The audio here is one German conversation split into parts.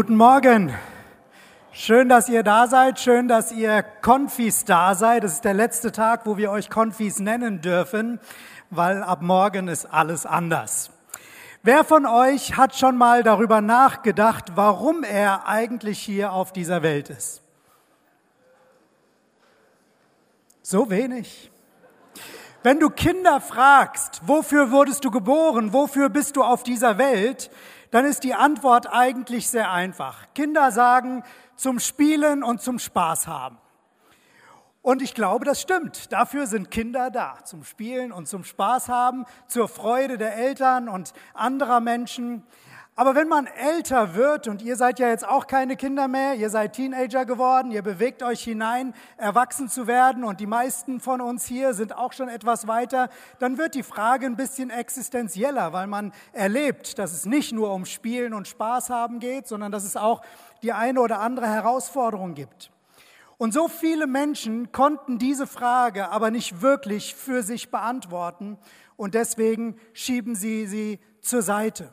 Guten Morgen. Schön, dass ihr da seid. Schön, dass ihr Konfis da seid. Das ist der letzte Tag, wo wir euch Konfis nennen dürfen, weil ab morgen ist alles anders. Wer von euch hat schon mal darüber nachgedacht, warum er eigentlich hier auf dieser Welt ist? So wenig. Wenn du Kinder fragst, wofür wurdest du geboren, wofür bist du auf dieser Welt, dann ist die Antwort eigentlich sehr einfach. Kinder sagen zum Spielen und zum Spaß haben. Und ich glaube, das stimmt. Dafür sind Kinder da, zum Spielen und zum Spaß haben, zur Freude der Eltern und anderer Menschen. Aber wenn man älter wird, und ihr seid ja jetzt auch keine Kinder mehr, ihr seid Teenager geworden, ihr bewegt euch hinein, erwachsen zu werden, und die meisten von uns hier sind auch schon etwas weiter, dann wird die Frage ein bisschen existenzieller, weil man erlebt, dass es nicht nur um Spielen und Spaß haben geht, sondern dass es auch die eine oder andere Herausforderung gibt. Und so viele Menschen konnten diese Frage aber nicht wirklich für sich beantworten, und deswegen schieben sie sie zur Seite.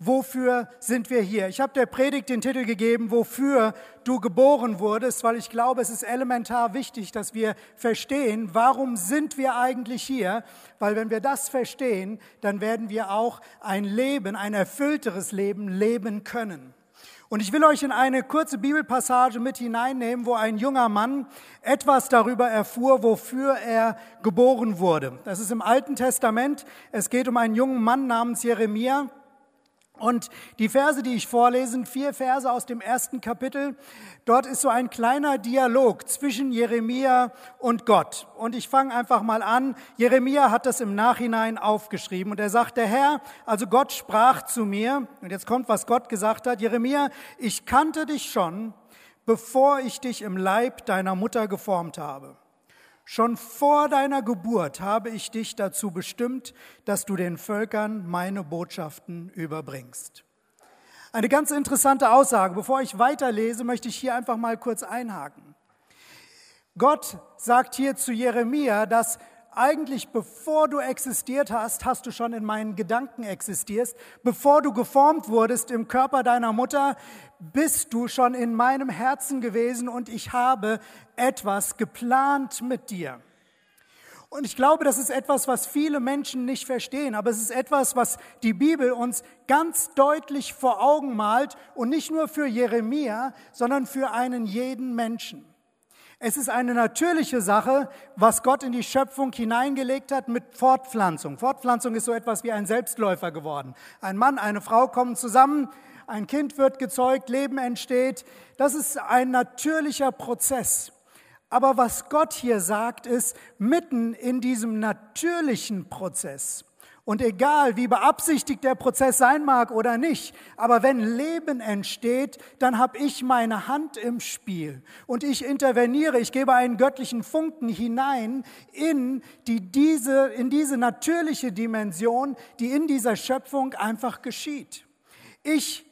Wofür sind wir hier? Ich habe der Predigt den Titel gegeben, wofür du geboren wurdest, weil ich glaube, es ist elementar wichtig, dass wir verstehen, warum sind wir eigentlich hier? Weil wenn wir das verstehen, dann werden wir auch ein Leben, ein erfüllteres Leben leben können. Und ich will euch in eine kurze Bibelpassage mit hineinnehmen, wo ein junger Mann etwas darüber erfuhr, wofür er geboren wurde. Das ist im Alten Testament. Es geht um einen jungen Mann namens Jeremia. Und die Verse, die ich vorlese, vier Verse aus dem ersten Kapitel. Dort ist so ein kleiner Dialog zwischen Jeremia und Gott. Und ich fange einfach mal an. Jeremia hat das im Nachhinein aufgeschrieben und er sagt, der Herr, also Gott sprach zu mir, und jetzt kommt, was Gott gesagt hat, Jeremia, ich kannte dich schon, bevor ich dich im Leib deiner Mutter geformt habe. Schon vor deiner Geburt habe ich dich dazu bestimmt, dass du den Völkern meine Botschaften überbringst. Eine ganz interessante Aussage. Bevor ich weiterlese, möchte ich hier einfach mal kurz einhaken. Gott sagt hier zu Jeremia, dass eigentlich bevor du existiert hast, hast du schon in meinen Gedanken existierst. Bevor du geformt wurdest im Körper deiner Mutter, bist du schon in meinem Herzen gewesen und ich habe etwas geplant mit dir. Und ich glaube, das ist etwas, was viele Menschen nicht verstehen, aber es ist etwas, was die Bibel uns ganz deutlich vor Augen malt und nicht nur für Jeremia, sondern für einen jeden Menschen. Es ist eine natürliche Sache, was Gott in die Schöpfung hineingelegt hat mit Fortpflanzung. Fortpflanzung ist so etwas wie ein Selbstläufer geworden. Ein Mann, eine Frau kommen zusammen, ein Kind wird gezeugt, Leben entsteht. Das ist ein natürlicher Prozess. Aber was Gott hier sagt, ist, mitten in diesem natürlichen Prozess und egal, wie beabsichtigt der Prozess sein mag oder nicht, aber wenn Leben entsteht, dann habe ich meine Hand im Spiel und ich interveniere, ich gebe einen göttlichen Funken hinein in, die, diese, in diese natürliche Dimension, die in dieser Schöpfung einfach geschieht. Ich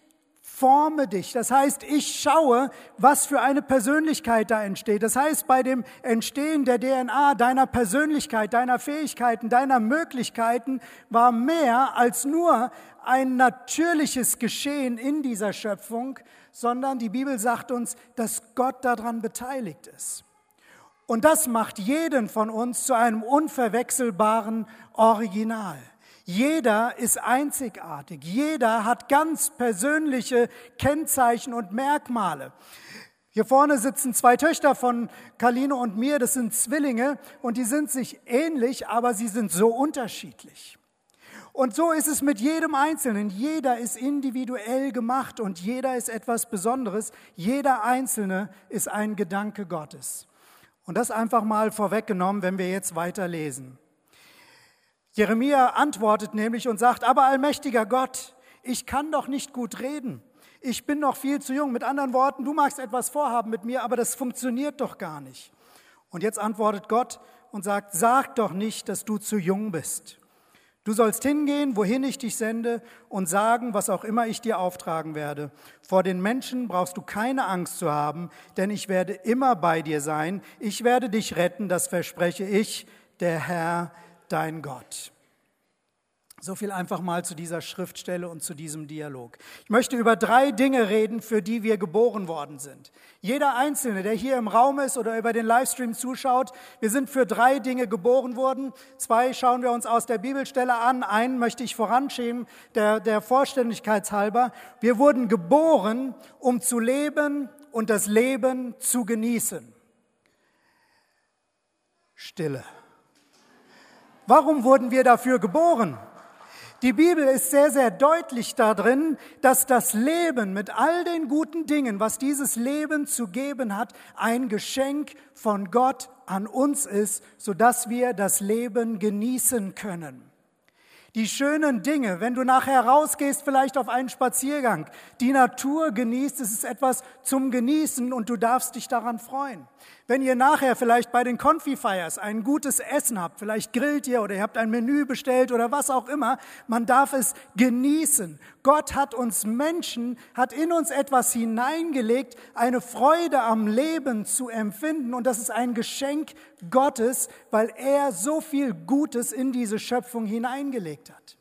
forme dich. Das heißt, ich schaue, was für eine Persönlichkeit da entsteht. Das heißt, bei dem Entstehen der DNA deiner Persönlichkeit, deiner Fähigkeiten, deiner Möglichkeiten war mehr als nur ein natürliches Geschehen in dieser Schöpfung, sondern die Bibel sagt uns, dass Gott daran beteiligt ist. Und das macht jeden von uns zu einem unverwechselbaren Original. Jeder ist einzigartig. Jeder hat ganz persönliche Kennzeichen und Merkmale. Hier vorne sitzen zwei Töchter von Kaline und mir, das sind Zwillinge und die sind sich ähnlich, aber sie sind so unterschiedlich. Und so ist es mit jedem Einzelnen. Jeder ist individuell gemacht und jeder ist etwas Besonderes. Jeder Einzelne ist ein Gedanke Gottes. Und das einfach mal vorweggenommen, wenn wir jetzt weiterlesen. Jeremia antwortet nämlich und sagt, aber allmächtiger Gott, ich kann doch nicht gut reden. Ich bin noch viel zu jung. Mit anderen Worten, du magst etwas vorhaben mit mir, aber das funktioniert doch gar nicht. Und jetzt antwortet Gott und sagt, sag doch nicht, dass du zu jung bist. Du sollst hingehen, wohin ich dich sende, und sagen, was auch immer ich dir auftragen werde. Vor den Menschen brauchst du keine Angst zu haben, denn ich werde immer bei dir sein. Ich werde dich retten, das verspreche ich, der Herr, dein Gott. So viel einfach mal zu dieser Schriftstelle und zu diesem Dialog. Ich möchte über drei Dinge reden, für die wir geboren worden sind. Jeder Einzelne, der hier im Raum ist oder über den Livestream zuschaut, wir sind für drei Dinge geboren worden. Zwei schauen wir uns aus der Bibelstelle an. Einen möchte ich voranschieben, der, der Vollständigkeitshalber. Wir wurden geboren, um zu leben und das Leben zu genießen. Stille. Warum wurden wir dafür geboren? Die Bibel ist sehr, sehr deutlich darin, dass das Leben mit all den guten Dingen, was dieses Leben zu geben hat, ein Geschenk von Gott an uns ist, sodass wir das Leben genießen können. Die schönen Dinge, wenn du nachher rausgehst, vielleicht auf einen Spaziergang, die Natur genießt, es ist etwas zum Genießen und du darfst dich daran freuen. Wenn ihr nachher vielleicht bei den Confi-Fires ein gutes Essen habt, vielleicht grillt ihr oder ihr habt ein Menü bestellt oder was auch immer, man darf es genießen. Gott hat uns Menschen, hat in uns etwas hineingelegt, eine Freude am Leben zu empfinden und das ist ein Geschenk Gottes, weil er so viel Gutes in diese Schöpfung hineingelegt hat.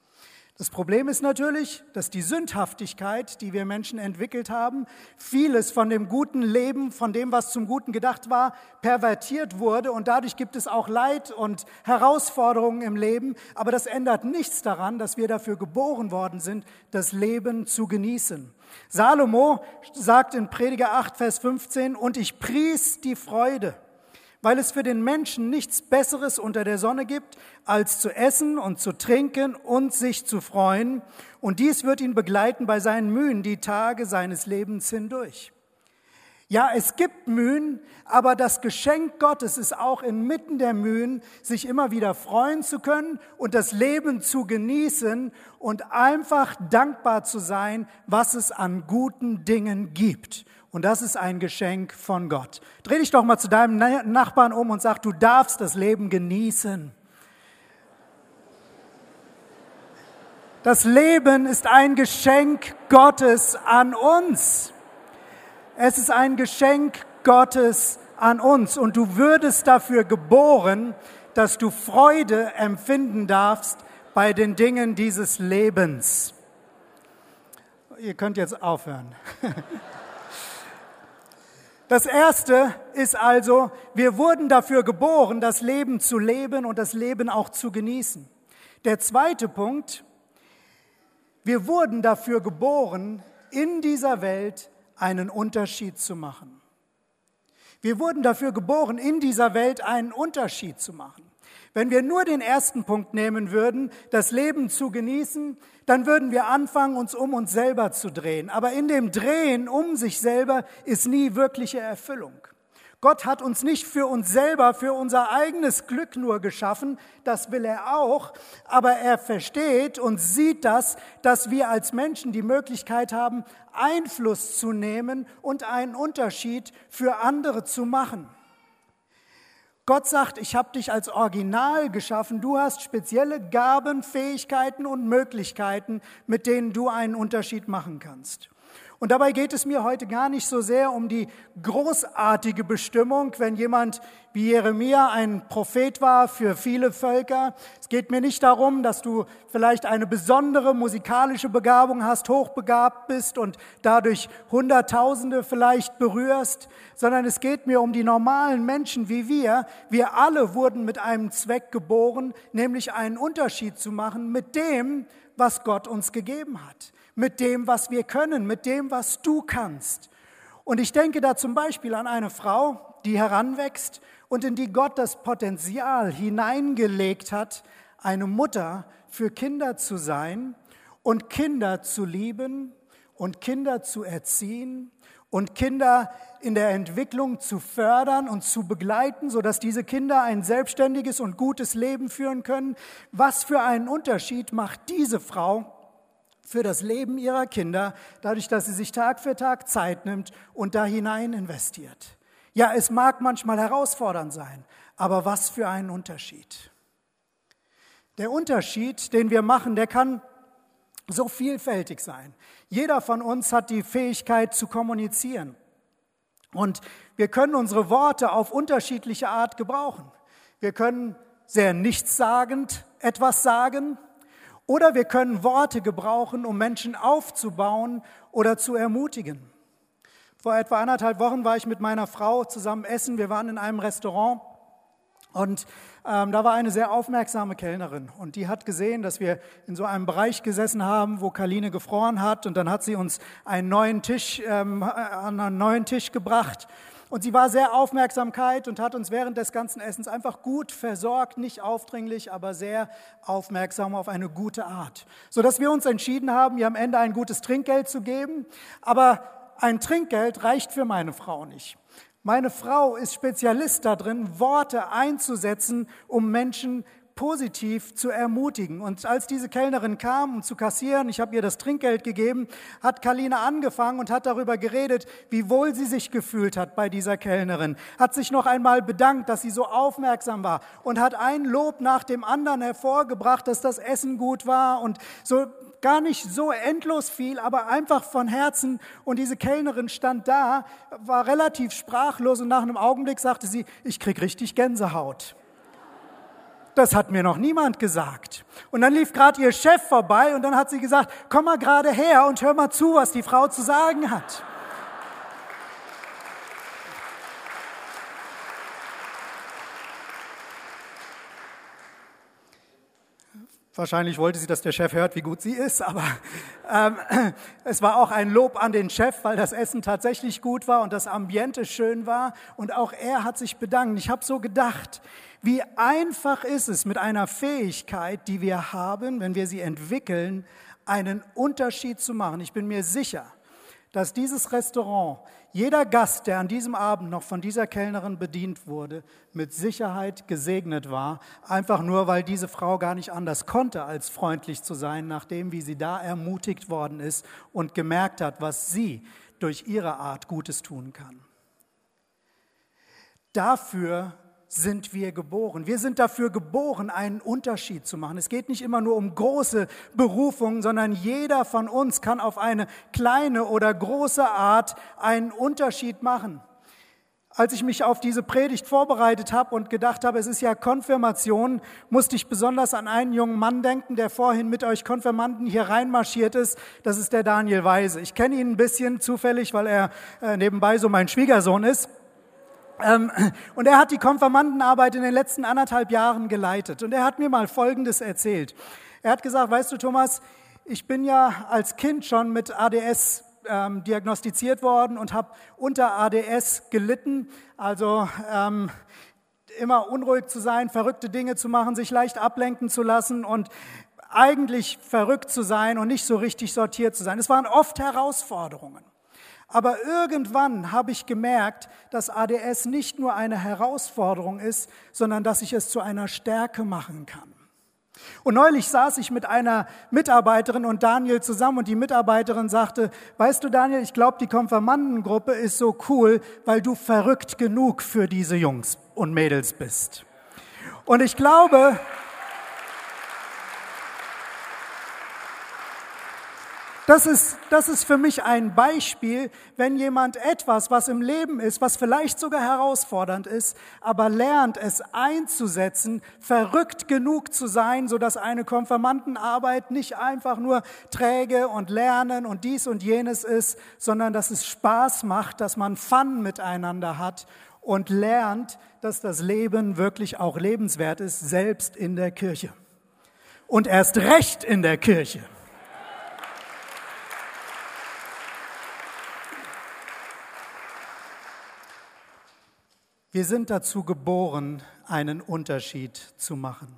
Das Problem ist natürlich, dass die Sündhaftigkeit, die wir Menschen entwickelt haben, vieles von dem guten Leben, von dem, was zum Guten gedacht war, pervertiert wurde und dadurch gibt es auch Leid und Herausforderungen im Leben. Aber das ändert nichts daran, dass wir dafür geboren worden sind, das Leben zu genießen. Salomo sagt in Prediger 8, Vers 15, und ich pries die Freude weil es für den Menschen nichts Besseres unter der Sonne gibt, als zu essen und zu trinken und sich zu freuen. Und dies wird ihn begleiten bei seinen Mühen die Tage seines Lebens hindurch. Ja, es gibt Mühen, aber das Geschenk Gottes ist auch inmitten der Mühen, sich immer wieder freuen zu können und das Leben zu genießen und einfach dankbar zu sein, was es an guten Dingen gibt. Und das ist ein Geschenk von Gott. Dreh dich doch mal zu deinem Nachbarn um und sag, du darfst das Leben genießen. Das Leben ist ein Geschenk Gottes an uns. Es ist ein Geschenk Gottes an uns und du würdest dafür geboren, dass du Freude empfinden darfst bei den Dingen dieses Lebens. Ihr könnt jetzt aufhören. Das erste ist also, wir wurden dafür geboren, das Leben zu leben und das Leben auch zu genießen. Der zweite Punkt, wir wurden dafür geboren, in dieser Welt einen Unterschied zu machen. Wir wurden dafür geboren, in dieser Welt einen Unterschied zu machen. Wenn wir nur den ersten Punkt nehmen würden, das Leben zu genießen, dann würden wir anfangen, uns um uns selber zu drehen. Aber in dem Drehen um sich selber ist nie wirkliche Erfüllung. Gott hat uns nicht für uns selber, für unser eigenes Glück nur geschaffen, das will er auch, aber er versteht und sieht das, dass wir als Menschen die Möglichkeit haben, Einfluss zu nehmen und einen Unterschied für andere zu machen. Gott sagt, ich habe dich als Original geschaffen, du hast spezielle Gaben, Fähigkeiten und Möglichkeiten, mit denen du einen Unterschied machen kannst. Und dabei geht es mir heute gar nicht so sehr um die großartige Bestimmung, wenn jemand wie Jeremia ein Prophet war für viele Völker. Es geht mir nicht darum, dass du vielleicht eine besondere musikalische Begabung hast, hochbegabt bist und dadurch Hunderttausende vielleicht berührst, sondern es geht mir um die normalen Menschen wie wir. Wir alle wurden mit einem Zweck geboren, nämlich einen Unterschied zu machen mit dem, was Gott uns gegeben hat mit dem, was wir können, mit dem, was du kannst. Und ich denke da zum Beispiel an eine Frau, die heranwächst und in die Gott das Potenzial hineingelegt hat, eine Mutter für Kinder zu sein und Kinder zu lieben und Kinder zu erziehen und Kinder in der Entwicklung zu fördern und zu begleiten, sodass diese Kinder ein selbstständiges und gutes Leben führen können. Was für einen Unterschied macht diese Frau für das Leben ihrer Kinder, dadurch, dass sie sich Tag für Tag Zeit nimmt und da hinein investiert. Ja, es mag manchmal herausfordernd sein, aber was für ein Unterschied. Der Unterschied, den wir machen, der kann so vielfältig sein. Jeder von uns hat die Fähigkeit zu kommunizieren. Und wir können unsere Worte auf unterschiedliche Art gebrauchen. Wir können sehr nichtssagend etwas sagen Oder wir können Worte gebrauchen, um Menschen aufzubauen oder zu ermutigen. Vor etwa anderthalb Wochen war ich mit meiner Frau zusammen essen. Wir waren in einem Restaurant und ähm, da war eine sehr aufmerksame Kellnerin und die hat gesehen, dass wir in so einem Bereich gesessen haben, wo Kaline gefroren hat und dann hat sie uns einen neuen Tisch, ähm, an einen neuen Tisch gebracht. Und sie war sehr Aufmerksamkeit und hat uns während des ganzen Essens einfach gut versorgt, nicht aufdringlich, aber sehr aufmerksam auf eine gute Art, so dass wir uns entschieden haben, ihr am Ende ein gutes Trinkgeld zu geben. Aber ein Trinkgeld reicht für meine Frau nicht. Meine Frau ist Spezialist darin, Worte einzusetzen, um Menschen positiv zu ermutigen. Und als diese Kellnerin kam, um zu kassieren, ich habe ihr das Trinkgeld gegeben, hat Kalina angefangen und hat darüber geredet, wie wohl sie sich gefühlt hat bei dieser Kellnerin, hat sich noch einmal bedankt, dass sie so aufmerksam war und hat ein Lob nach dem anderen hervorgebracht, dass das Essen gut war und so gar nicht so endlos viel, aber einfach von Herzen. Und diese Kellnerin stand da, war relativ sprachlos und nach einem Augenblick sagte sie, ich krieg richtig Gänsehaut. Das hat mir noch niemand gesagt. Und dann lief gerade ihr Chef vorbei und dann hat sie gesagt, komm mal gerade her und hör mal zu, was die Frau zu sagen hat. Wahrscheinlich wollte sie, dass der Chef hört, wie gut sie ist, aber ähm, es war auch ein Lob an den Chef, weil das Essen tatsächlich gut war und das Ambiente schön war und auch er hat sich bedankt. Ich habe so gedacht, wie einfach ist es mit einer Fähigkeit, die wir haben, wenn wir sie entwickeln, einen Unterschied zu machen. Ich bin mir sicher, dass dieses Restaurant, jeder Gast, der an diesem Abend noch von dieser Kellnerin bedient wurde, mit Sicherheit gesegnet war, einfach nur, weil diese Frau gar nicht anders konnte, als freundlich zu sein, nachdem wie sie da ermutigt worden ist und gemerkt hat, was sie durch ihre Art Gutes tun kann. Dafür sind wir geboren. Wir sind dafür geboren, einen Unterschied zu machen. Es geht nicht immer nur um große Berufungen, sondern jeder von uns kann auf eine kleine oder große Art einen Unterschied machen. Als ich mich auf diese Predigt vorbereitet habe und gedacht habe, es ist ja Konfirmation, musste ich besonders an einen jungen Mann denken, der vorhin mit euch Konfirmanden hier reinmarschiert ist. Das ist der Daniel Weise. Ich kenne ihn ein bisschen zufällig, weil er äh, nebenbei so mein Schwiegersohn ist. Ähm, und er hat die Konfirmandenarbeit in den letzten anderthalb Jahren geleitet. Und er hat mir mal Folgendes erzählt. Er hat gesagt, weißt du, Thomas, ich bin ja als Kind schon mit ADS ähm, diagnostiziert worden und habe unter ADS gelitten. Also ähm, immer unruhig zu sein, verrückte Dinge zu machen, sich leicht ablenken zu lassen und eigentlich verrückt zu sein und nicht so richtig sortiert zu sein. Es waren oft Herausforderungen. Aber irgendwann habe ich gemerkt, dass ADS nicht nur eine Herausforderung ist, sondern dass ich es zu einer Stärke machen kann. Und neulich saß ich mit einer Mitarbeiterin und Daniel zusammen und die Mitarbeiterin sagte, weißt du Daniel, ich glaube, die Konfirmandengruppe ist so cool, weil du verrückt genug für diese Jungs und Mädels bist. Und ich glaube, Das ist, das ist für mich ein Beispiel, wenn jemand etwas, was im Leben ist, was vielleicht sogar herausfordernd ist, aber lernt es einzusetzen, verrückt genug zu sein, so dass eine Konfirmandenarbeit nicht einfach nur träge und lernen und dies und jenes ist, sondern dass es Spaß macht, dass man Fun miteinander hat und lernt, dass das Leben wirklich auch lebenswert ist, selbst in der Kirche. Und erst recht in der Kirche. Wir sind dazu geboren, einen Unterschied zu machen.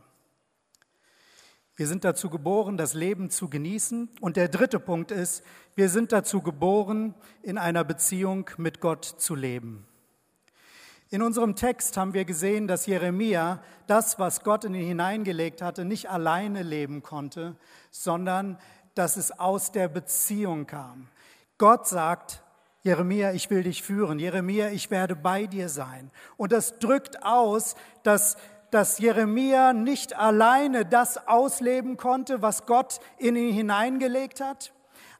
Wir sind dazu geboren, das Leben zu genießen. Und der dritte Punkt ist, wir sind dazu geboren, in einer Beziehung mit Gott zu leben. In unserem Text haben wir gesehen, dass Jeremia das, was Gott in ihn hineingelegt hatte, nicht alleine leben konnte, sondern dass es aus der Beziehung kam. Gott sagt, Jeremia, ich will dich führen. Jeremia, ich werde bei dir sein. Und das drückt aus, dass, dass Jeremia nicht alleine das ausleben konnte, was Gott in ihn hineingelegt hat,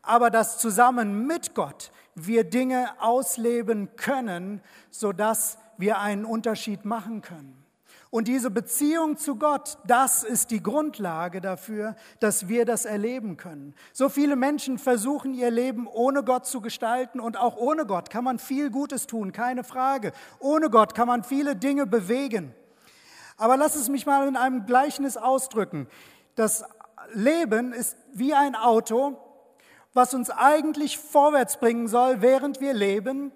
aber dass zusammen mit Gott wir Dinge ausleben können, sodass wir einen Unterschied machen können. Und diese Beziehung zu Gott, das ist die Grundlage dafür, dass wir das erleben können. So viele Menschen versuchen ihr Leben ohne Gott zu gestalten und auch ohne Gott kann man viel Gutes tun, keine Frage. Ohne Gott kann man viele Dinge bewegen. Aber lass es mich mal in einem Gleichnis ausdrücken. Das Leben ist wie ein Auto, was uns eigentlich vorwärts bringen soll, während wir leben,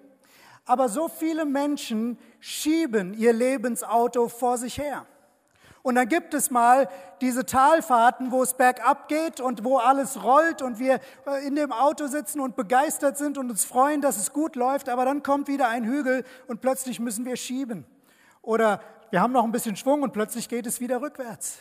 aber so viele Menschen schieben ihr Lebensauto vor sich her. Und dann gibt es mal diese Talfahrten, wo es bergab geht und wo alles rollt und wir äh, in dem Auto sitzen und begeistert sind und uns freuen, dass es gut läuft, aber dann kommt wieder ein Hügel und plötzlich müssen wir schieben. Oder wir haben noch ein bisschen Schwung und plötzlich geht es wieder rückwärts.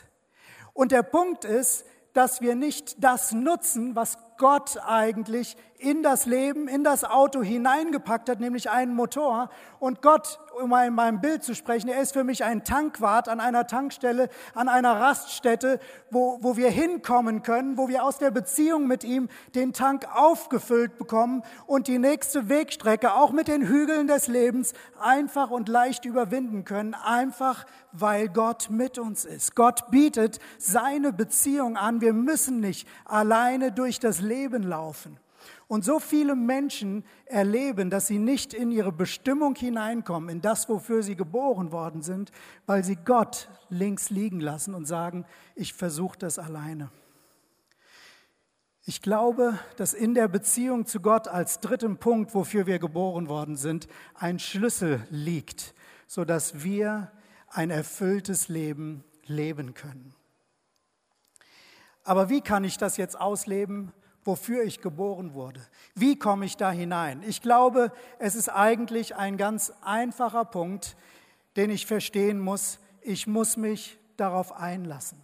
Und der Punkt ist, dass wir nicht das nutzen, was Gott eigentlich in das Leben, in das Auto hineingepackt hat, nämlich einen Motor. Und Gott, um mal in meinem Bild zu sprechen, er ist für mich ein Tankwart an einer Tankstelle, an einer Raststätte, wo, wo wir hinkommen können, wo wir aus der Beziehung mit ihm den Tank aufgefüllt bekommen und die nächste Wegstrecke, auch mit den Hügeln des Lebens, einfach und leicht überwinden können, einfach weil Gott mit uns ist. Gott bietet seine Beziehung an. Wir müssen nicht alleine durch das Leben laufen. Und so viele Menschen erleben, dass sie nicht in ihre Bestimmung hineinkommen, in das, wofür sie geboren worden sind, weil sie Gott links liegen lassen und sagen, ich versuche das alleine. Ich glaube, dass in der Beziehung zu Gott als dritten Punkt, wofür wir geboren worden sind, ein Schlüssel liegt, sodass wir ein erfülltes Leben leben können. Aber wie kann ich das jetzt ausleben? Wofür ich geboren wurde. Wie komme ich da hinein? Ich glaube, es ist eigentlich ein ganz einfacher Punkt, den ich verstehen muss. Ich muss mich darauf einlassen.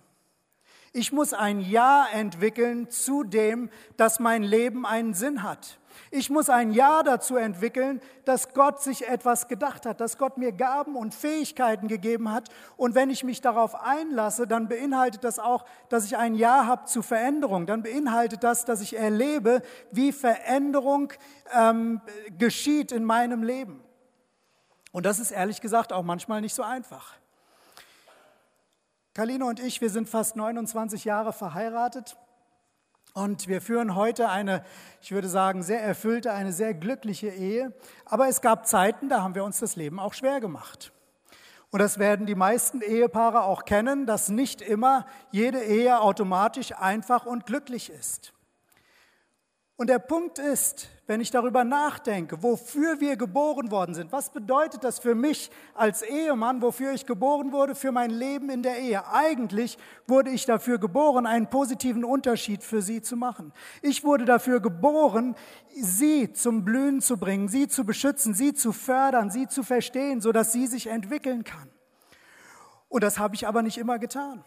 Ich muss ein Ja entwickeln zu dem, dass mein Leben einen Sinn hat. Ich muss ein Ja dazu entwickeln, dass Gott sich etwas gedacht hat, dass Gott mir Gaben und Fähigkeiten gegeben hat. Und wenn ich mich darauf einlasse, dann beinhaltet das auch, dass ich ein Ja habe zu Veränderung. Dann beinhaltet das, dass ich erlebe, wie Veränderung ähm, geschieht in meinem Leben. Und das ist ehrlich gesagt auch manchmal nicht so einfach. Kalino und ich, wir sind fast 29 Jahre verheiratet. Und wir führen heute eine, ich würde sagen, sehr erfüllte, eine sehr glückliche Ehe. Aber es gab Zeiten, da haben wir uns das Leben auch schwer gemacht. Und das werden die meisten Ehepaare auch kennen, dass nicht immer jede Ehe automatisch einfach und glücklich ist. Und der Punkt ist, wenn ich darüber nachdenke, wofür wir geboren worden sind, was bedeutet das für mich als Ehemann, wofür ich geboren wurde, für mein Leben in der Ehe? Eigentlich wurde ich dafür geboren, einen positiven Unterschied für sie zu machen. Ich wurde dafür geboren, sie zum Blühen zu bringen, sie zu beschützen, sie zu fördern, sie zu verstehen, sodass sie sich entwickeln kann. Und das habe ich aber nicht immer getan.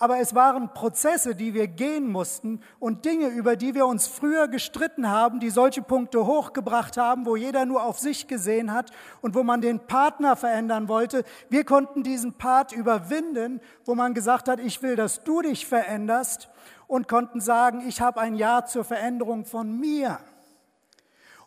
Aber es waren Prozesse, die wir gehen mussten und Dinge, über die wir uns früher gestritten haben, die solche Punkte hochgebracht haben, wo jeder nur auf sich gesehen hat und wo man den Partner verändern wollte. Wir konnten diesen Part überwinden, wo man gesagt hat, ich will, dass du dich veränderst und konnten sagen, ich habe ein Ja zur Veränderung von mir.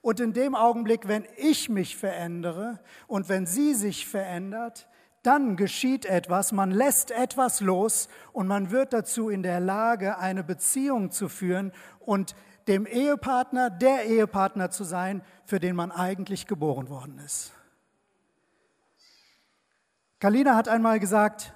Und in dem Augenblick, wenn ich mich verändere und wenn sie sich verändert, dann geschieht etwas, man lässt etwas los und man wird dazu in der Lage, eine Beziehung zu führen und dem Ehepartner der Ehepartner zu sein, für den man eigentlich geboren worden ist. Kalina hat einmal gesagt,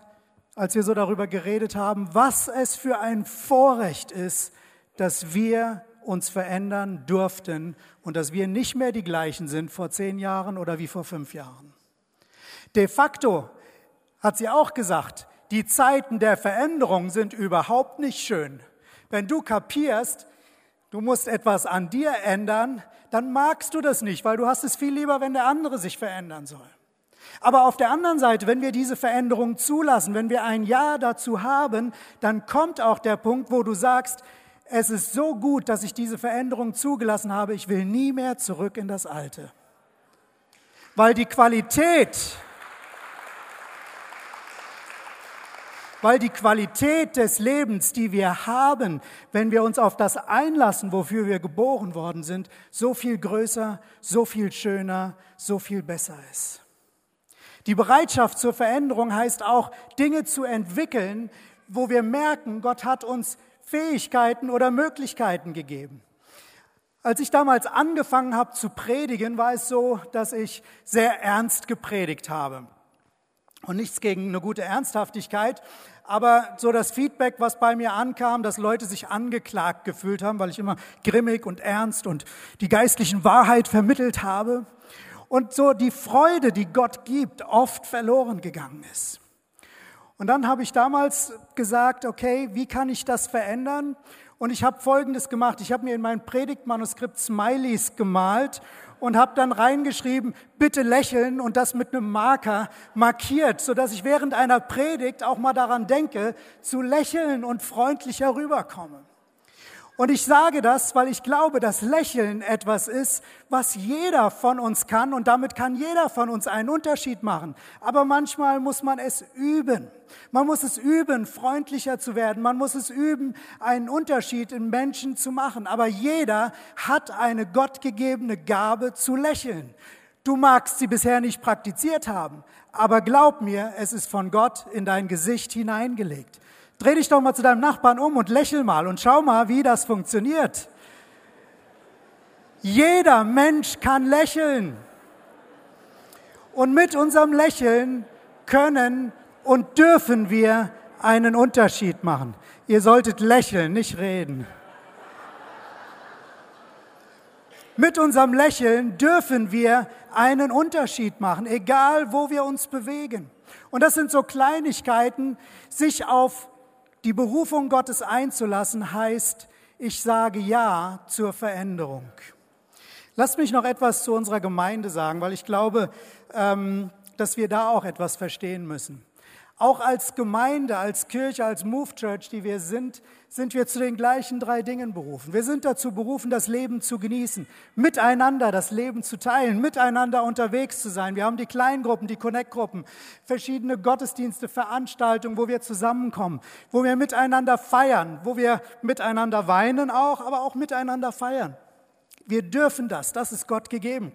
als wir so darüber geredet haben, was es für ein Vorrecht ist, dass wir uns verändern durften und dass wir nicht mehr die gleichen sind vor zehn Jahren oder wie vor fünf Jahren. De facto hat sie auch gesagt, die Zeiten der Veränderung sind überhaupt nicht schön. Wenn du kapierst, du musst etwas an dir ändern, dann magst du das nicht, weil du hast es viel lieber, wenn der andere sich verändern soll. Aber auf der anderen Seite, wenn wir diese Veränderung zulassen, wenn wir ein Ja dazu haben, dann kommt auch der Punkt, wo du sagst, es ist so gut, dass ich diese Veränderung zugelassen habe, ich will nie mehr zurück in das Alte. Weil die Qualität weil die Qualität des Lebens, die wir haben, wenn wir uns auf das einlassen, wofür wir geboren worden sind, so viel größer, so viel schöner, so viel besser ist. Die Bereitschaft zur Veränderung heißt auch, Dinge zu entwickeln, wo wir merken, Gott hat uns Fähigkeiten oder Möglichkeiten gegeben. Als ich damals angefangen habe zu predigen, war es so, dass ich sehr ernst gepredigt habe. Und nichts gegen eine gute Ernsthaftigkeit, aber so das Feedback, was bei mir ankam, dass Leute sich angeklagt gefühlt haben, weil ich immer grimmig und ernst und die geistlichen Wahrheit vermittelt habe und so die Freude, die Gott gibt, oft verloren gegangen ist. Und dann habe ich damals gesagt, okay, wie kann ich das verändern? Und ich habe Folgendes gemacht. Ich habe mir in mein Predigtmanuskript Smileys gemalt und habe dann reingeschrieben, bitte lächeln und das mit einem Marker markiert, sodass ich während einer Predigt auch mal daran denke, zu lächeln und freundlicher rüberkomme. Und ich sage das, weil ich glaube, dass Lächeln etwas ist, was jeder von uns kann und damit kann jeder von uns einen Unterschied machen. Aber manchmal muss man es üben. Man muss es üben, freundlicher zu werden. Man muss es üben, einen Unterschied in Menschen zu machen. Aber jeder hat eine gottgegebene Gabe zu lächeln. Du magst sie bisher nicht praktiziert haben, aber glaub mir, es ist von Gott in dein Gesicht hineingelegt. Dreh dich doch mal zu deinem Nachbarn um und lächel mal und schau mal, wie das funktioniert. Jeder Mensch kann lächeln. Und mit unserem Lächeln können und dürfen wir einen Unterschied machen. Ihr solltet lächeln, nicht reden. Mit unserem Lächeln dürfen wir einen Unterschied machen, egal wo wir uns bewegen. Und das sind so Kleinigkeiten, sich auf die Berufung Gottes einzulassen heißt, ich sage Ja zur Veränderung. Lasst mich noch etwas zu unserer Gemeinde sagen, weil ich glaube, ähm, dass wir da auch etwas verstehen müssen. Auch als Gemeinde, als Kirche, als Move Church, die wir sind, sind wir zu den gleichen drei Dingen berufen. Wir sind dazu berufen, das Leben zu genießen, miteinander das Leben zu teilen, miteinander unterwegs zu sein. Wir haben die Kleingruppen, die Connect-Gruppen, verschiedene Gottesdienste, Veranstaltungen, wo wir zusammenkommen, wo wir miteinander feiern, wo wir miteinander weinen auch, aber auch miteinander feiern. Wir dürfen das, das ist Gott gegeben.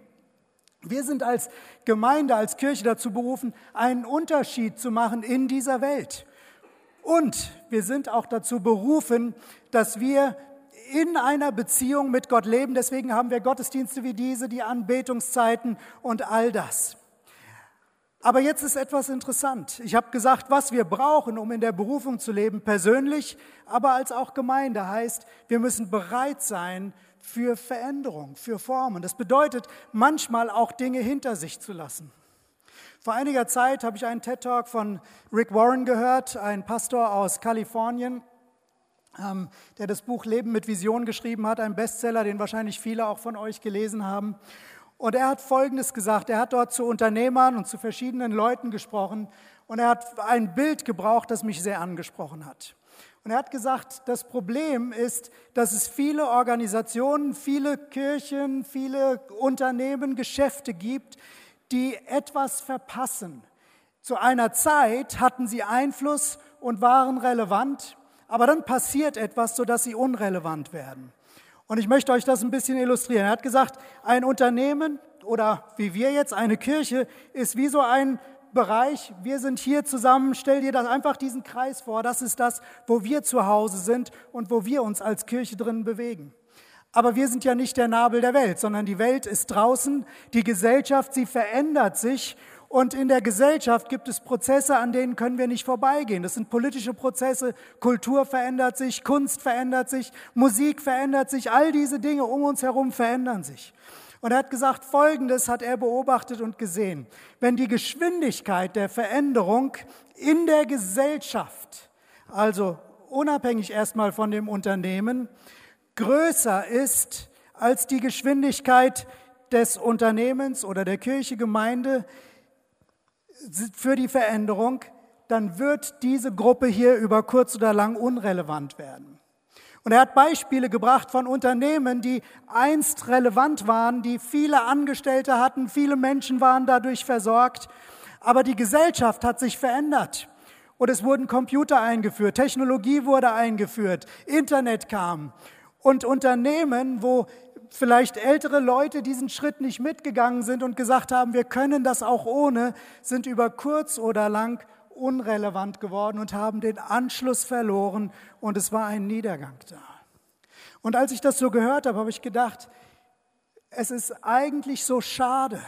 Wir sind als Gemeinde, als Kirche dazu berufen, einen Unterschied zu machen in dieser Welt. Und wir sind auch dazu berufen, dass wir in einer Beziehung mit Gott leben. Deswegen haben wir Gottesdienste wie diese, die Anbetungszeiten und all das. Aber jetzt ist etwas interessant. Ich habe gesagt, was wir brauchen, um in der Berufung zu leben, persönlich, aber als auch Gemeinde, heißt, wir müssen bereit sein für Veränderung, für Formen. Das bedeutet manchmal auch Dinge hinter sich zu lassen. Vor einiger Zeit habe ich einen TED-Talk von Rick Warren gehört, ein Pastor aus Kalifornien, ähm, der das Buch Leben mit Vision geschrieben hat, ein Bestseller, den wahrscheinlich viele auch von euch gelesen haben. Und er hat Folgendes gesagt, er hat dort zu Unternehmern und zu verschiedenen Leuten gesprochen und er hat ein Bild gebraucht, das mich sehr angesprochen hat. Und er hat gesagt, das Problem ist, dass es viele Organisationen, viele Kirchen, viele Unternehmen, Geschäfte gibt, die etwas verpassen. Zu einer Zeit hatten sie Einfluss und waren relevant, aber dann passiert etwas, sodass sie unrelevant werden. Und ich möchte euch das ein bisschen illustrieren. Er hat gesagt, ein Unternehmen oder wie wir jetzt eine Kirche ist wie so ein Bereich. Wir sind hier zusammen. Stell dir das einfach diesen Kreis vor. Das ist das, wo wir zu Hause sind und wo wir uns als Kirche drin bewegen. Aber wir sind ja nicht der Nabel der Welt, sondern die Welt ist draußen. Die Gesellschaft, sie verändert sich. Und in der Gesellschaft gibt es Prozesse, an denen können wir nicht vorbeigehen. Das sind politische Prozesse. Kultur verändert sich, Kunst verändert sich, Musik verändert sich. All diese Dinge um uns herum verändern sich. Und er hat gesagt, Folgendes hat er beobachtet und gesehen. Wenn die Geschwindigkeit der Veränderung in der Gesellschaft, also unabhängig erstmal von dem Unternehmen, größer ist als die Geschwindigkeit des Unternehmens oder der Kirche, Gemeinde für die Veränderung, dann wird diese Gruppe hier über kurz oder lang unrelevant werden. Und er hat Beispiele gebracht von Unternehmen, die einst relevant waren, die viele Angestellte hatten, viele Menschen waren dadurch versorgt, aber die Gesellschaft hat sich verändert. Und es wurden Computer eingeführt, Technologie wurde eingeführt, Internet kam. Und Unternehmen, wo vielleicht ältere Leute diesen Schritt nicht mitgegangen sind und gesagt haben, wir können das auch ohne, sind über kurz oder lang unrelevant geworden und haben den Anschluss verloren und es war ein Niedergang da. Und als ich das so gehört habe, habe ich gedacht, es ist eigentlich so schade,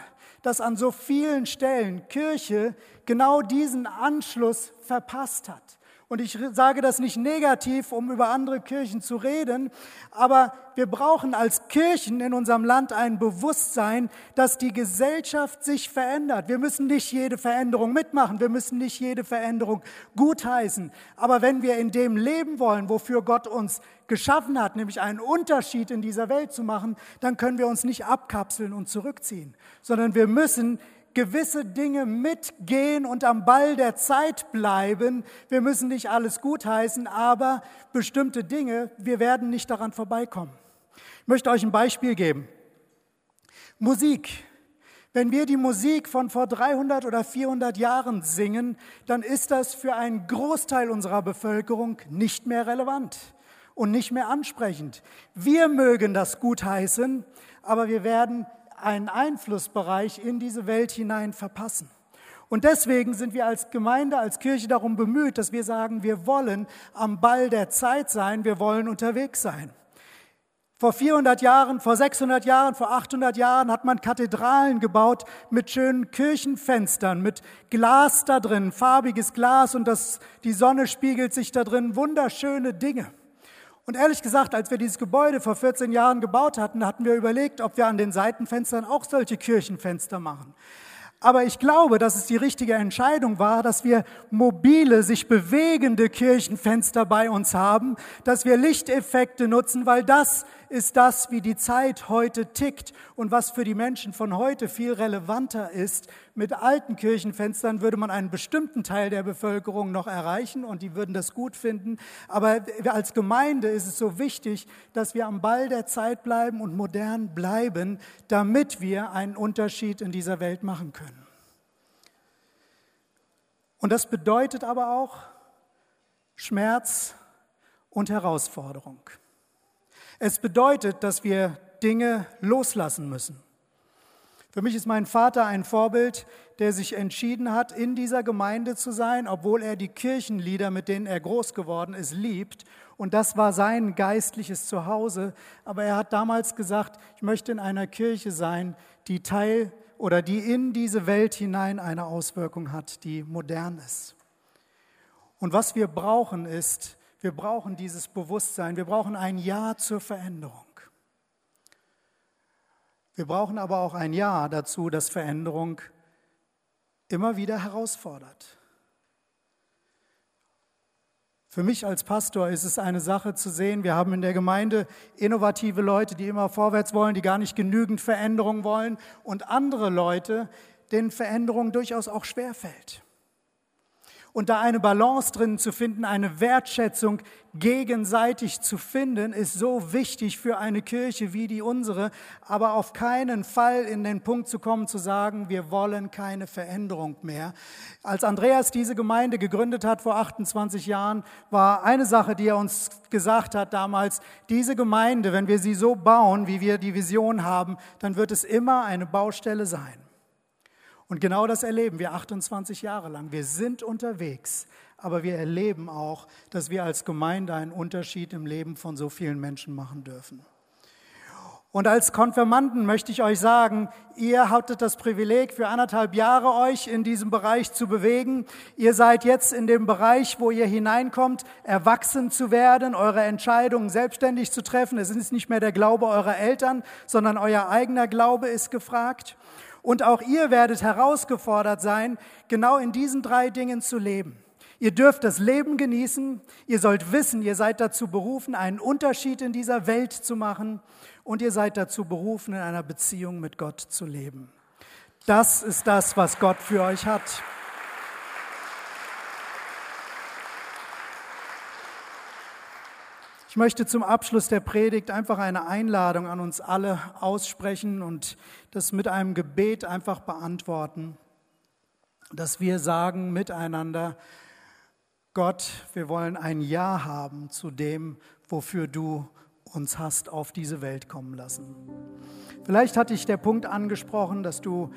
dass an so vielen Stellen Kirche genau diesen Anschluss verpasst hat. Und ich sage das nicht negativ, um über andere Kirchen zu reden, aber wir brauchen als Kirchen in unserem Land ein Bewusstsein, dass die Gesellschaft sich verändert. Wir müssen nicht jede Veränderung mitmachen, wir müssen nicht jede Veränderung gutheißen. Aber wenn wir in dem leben wollen, wofür Gott uns geschaffen hat, nämlich einen Unterschied in dieser Welt zu machen, dann können wir uns nicht abkapseln und zurückziehen, sondern wir müssen gewisse Dinge mitgehen und am Ball der Zeit bleiben. Wir müssen nicht alles gutheißen, aber bestimmte Dinge, wir werden nicht daran vorbeikommen. Ich möchte euch ein Beispiel geben. Musik. Wenn wir die Musik von vor 300 oder 400 Jahren singen, dann ist das für einen Großteil unserer Bevölkerung nicht mehr relevant und nicht mehr ansprechend. Wir mögen das gutheißen, aber wir werden einen Einflussbereich in diese Welt hinein verpassen. Und deswegen sind wir als Gemeinde, als Kirche darum bemüht, dass wir sagen, wir wollen am Ball der Zeit sein, wir wollen unterwegs sein. Vor 400 Jahren, vor 600 Jahren, vor 800 Jahren hat man Kathedralen gebaut mit schönen Kirchenfenstern, mit Glas da drin, farbiges Glas und das, die Sonne spiegelt sich da drin, wunderschöne Dinge. Und ehrlich gesagt, als wir dieses Gebäude vor 14 Jahren gebaut hatten, hatten wir überlegt, ob wir an den Seitenfenstern auch solche Kirchenfenster machen. Aber ich glaube, dass es die richtige Entscheidung war, dass wir mobile, sich bewegende Kirchenfenster bei uns haben, dass wir Lichteffekte nutzen, weil das ist das, wie die Zeit heute tickt und was für die Menschen von heute viel relevanter ist. Mit alten Kirchenfenstern würde man einen bestimmten Teil der Bevölkerung noch erreichen und die würden das gut finden. Aber als Gemeinde ist es so wichtig, dass wir am Ball der Zeit bleiben und modern bleiben, damit wir einen Unterschied in dieser Welt machen können. Und das bedeutet aber auch Schmerz und Herausforderung. Es bedeutet, dass wir Dinge loslassen müssen. Für mich ist mein Vater ein Vorbild, der sich entschieden hat, in dieser Gemeinde zu sein, obwohl er die Kirchenlieder, mit denen er groß geworden ist, liebt. Und das war sein geistliches Zuhause. Aber er hat damals gesagt, ich möchte in einer Kirche sein, die Teil oder die in diese Welt hinein eine Auswirkung hat, die modern ist. Und was wir brauchen ist, wir brauchen dieses Bewusstsein. Wir brauchen ein Ja zur Veränderung. Wir brauchen aber auch ein Ja dazu, dass Veränderung immer wieder herausfordert. Für mich als Pastor ist es eine Sache zu sehen, wir haben in der Gemeinde innovative Leute, die immer vorwärts wollen, die gar nicht genügend Veränderung wollen und andere Leute, denen Veränderung durchaus auch schwerfällt. Und da eine Balance drin zu finden, eine Wertschätzung gegenseitig zu finden, ist so wichtig für eine Kirche wie die unsere, aber auf keinen Fall in den Punkt zu kommen, zu sagen, wir wollen keine Veränderung mehr. Als Andreas diese Gemeinde gegründet hat vor 28 Jahren, war eine Sache, die er uns gesagt hat damals, diese Gemeinde, wenn wir sie so bauen, wie wir die Vision haben, dann wird es immer eine Baustelle sein. Und genau das erleben wir 28 Jahre lang. Wir sind unterwegs, aber wir erleben auch, dass wir als Gemeinde einen Unterschied im Leben von so vielen Menschen machen dürfen. Und als Konfirmanden möchte ich euch sagen, ihr hattet das Privileg, für anderthalb Jahre euch in diesem Bereich zu bewegen. Ihr seid jetzt in dem Bereich, wo ihr hineinkommt, erwachsen zu werden, eure Entscheidungen selbstständig zu treffen. Es ist nicht mehr der Glaube eurer Eltern, sondern euer eigener Glaube ist gefragt. Und auch ihr werdet herausgefordert sein, genau in diesen drei Dingen zu leben. Ihr dürft das Leben genießen, ihr sollt wissen, ihr seid dazu berufen, einen Unterschied in dieser Welt zu machen und ihr seid dazu berufen, in einer Beziehung mit Gott zu leben. Das ist das, was Gott für euch hat. Ich möchte zum Abschluss der Predigt einfach eine Einladung an uns alle aussprechen und das mit einem Gebet einfach beantworten, dass wir sagen miteinander, Gott, wir wollen ein Ja haben zu dem, wofür du uns hast auf diese Welt kommen lassen. Vielleicht hat dich der Punkt angesprochen, dass du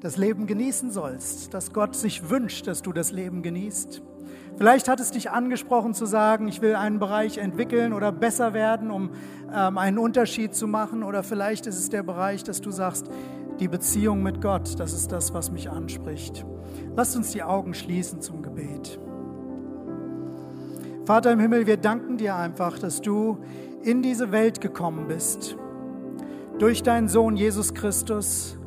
das Leben genießen sollst, dass Gott sich wünscht, dass du das Leben genießt. Vielleicht hat es dich angesprochen zu sagen, ich will einen Bereich entwickeln oder besser werden, um ähm, einen Unterschied zu machen. Oder vielleicht ist es der Bereich, dass du sagst, die Beziehung mit Gott, das ist das, was mich anspricht. Lasst uns die Augen schließen zum Gebet. Vater im Himmel, wir danken dir einfach, dass du in diese Welt gekommen bist, durch deinen Sohn Jesus Christus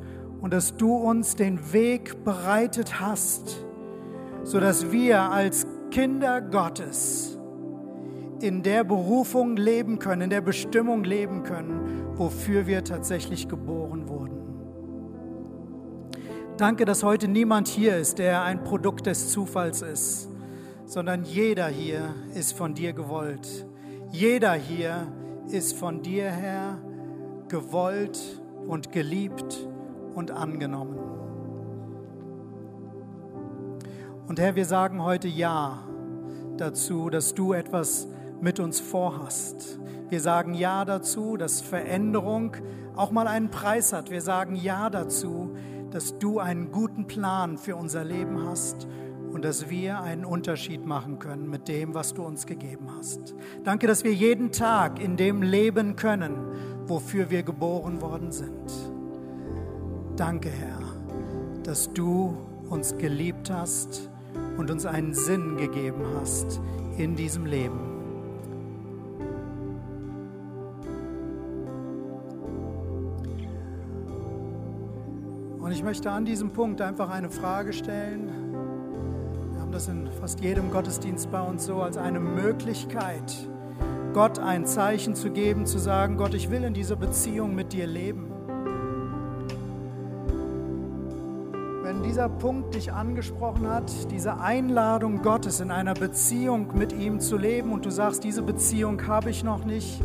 und dass du uns den Weg bereitet hast, sodass wir als Kinder Gottes in der Berufung leben können, in der Bestimmung leben können, wofür wir tatsächlich geboren wurden. Danke, dass heute niemand hier ist, der ein Produkt des Zufalls ist, sondern jeder hier ist von dir gewollt. Jeder hier ist von dir her gewollt und geliebt und angenommen. Und Herr, wir sagen heute Ja dazu, dass du etwas mit uns vorhast. Wir sagen Ja dazu, dass Veränderung auch mal einen Preis hat. Wir sagen Ja dazu, dass du einen guten Plan für unser Leben hast und dass wir einen Unterschied machen können mit dem, was du uns gegeben hast. Danke, dass wir jeden Tag in dem leben können, wofür wir geboren worden sind. Danke, Herr, dass du uns geliebt hast und uns einen Sinn gegeben hast in diesem Leben. Und ich möchte an diesem Punkt einfach eine Frage stellen. Wir haben das in fast jedem Gottesdienst bei uns so als eine Möglichkeit, Gott ein Zeichen zu geben, zu sagen, Gott, ich will in dieser Beziehung mit dir leben. Dieser Punkt dich angesprochen hat, diese Einladung Gottes in einer Beziehung mit ihm zu leben und du sagst, diese Beziehung habe ich noch nicht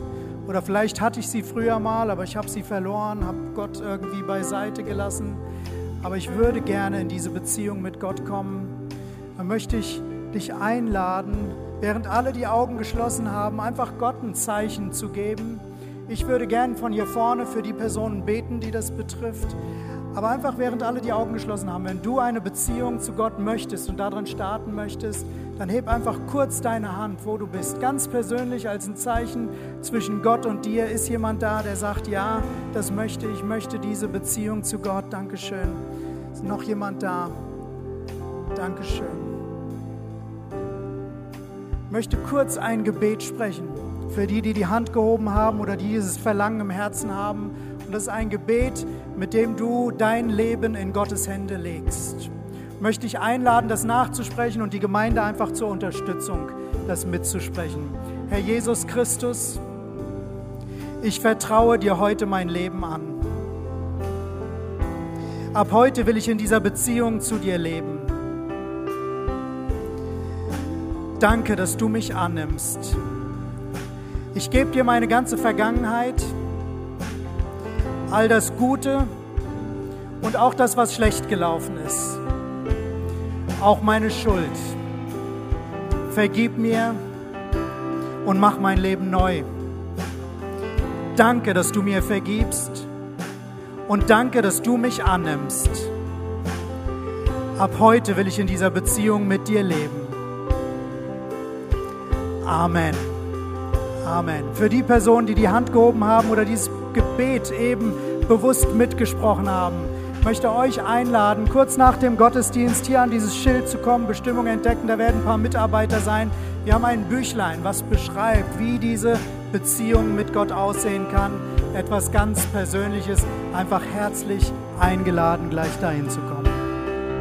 oder vielleicht hatte ich sie früher mal, aber ich habe sie verloren, habe Gott irgendwie beiseite gelassen, aber ich würde gerne in diese Beziehung mit Gott kommen, dann möchte ich dich einladen, während alle die Augen geschlossen haben, einfach Gott ein Zeichen zu geben. Ich würde gern von hier vorne für die Personen beten, die das betrifft. Aber einfach während alle die Augen geschlossen haben, wenn du eine Beziehung zu Gott möchtest und darin starten möchtest, dann heb einfach kurz deine Hand, wo du bist. Ganz persönlich als ein Zeichen zwischen Gott und dir. Ist jemand da, der sagt, ja, das möchte ich, möchte diese Beziehung zu Gott. Dankeschön. Ist noch jemand da? Dankeschön. Ich möchte kurz ein Gebet sprechen für die, die die Hand gehoben haben oder die dieses Verlangen im Herzen haben und das ist ein Gebet, mit dem du dein Leben in Gottes Hände legst. Möchte ich einladen, das nachzusprechen und die Gemeinde einfach zur Unterstützung, das mitzusprechen. Herr Jesus Christus, ich vertraue dir heute mein Leben an. Ab heute will ich in dieser Beziehung zu dir leben. Danke, dass du mich annimmst. Ich gebe dir meine ganze Vergangenheit all das Gute und auch das, was schlecht gelaufen ist. Auch meine Schuld. Vergib mir und mach mein Leben neu. Danke, dass du mir vergibst und danke, dass du mich annimmst. Ab heute will ich in dieser Beziehung mit dir leben. Amen. Amen. Für die Personen, die die Hand gehoben haben oder dieses Gebet eben bewusst mitgesprochen haben. Ich möchte euch einladen, kurz nach dem Gottesdienst hier an dieses Schild zu kommen, Bestimmung entdecken. Da werden ein paar Mitarbeiter sein. Wir haben ein Büchlein, was beschreibt, wie diese Beziehung mit Gott aussehen kann. Etwas ganz Persönliches. Einfach herzlich eingeladen, gleich dahin zu kommen.